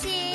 see.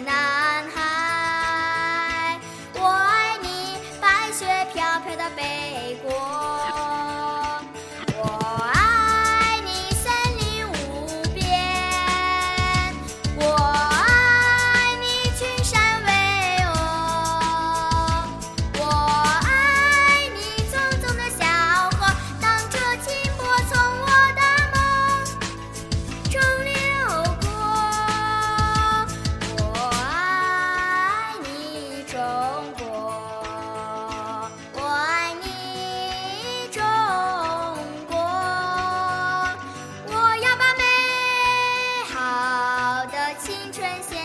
男孩我爱你白雪飘飘的北青春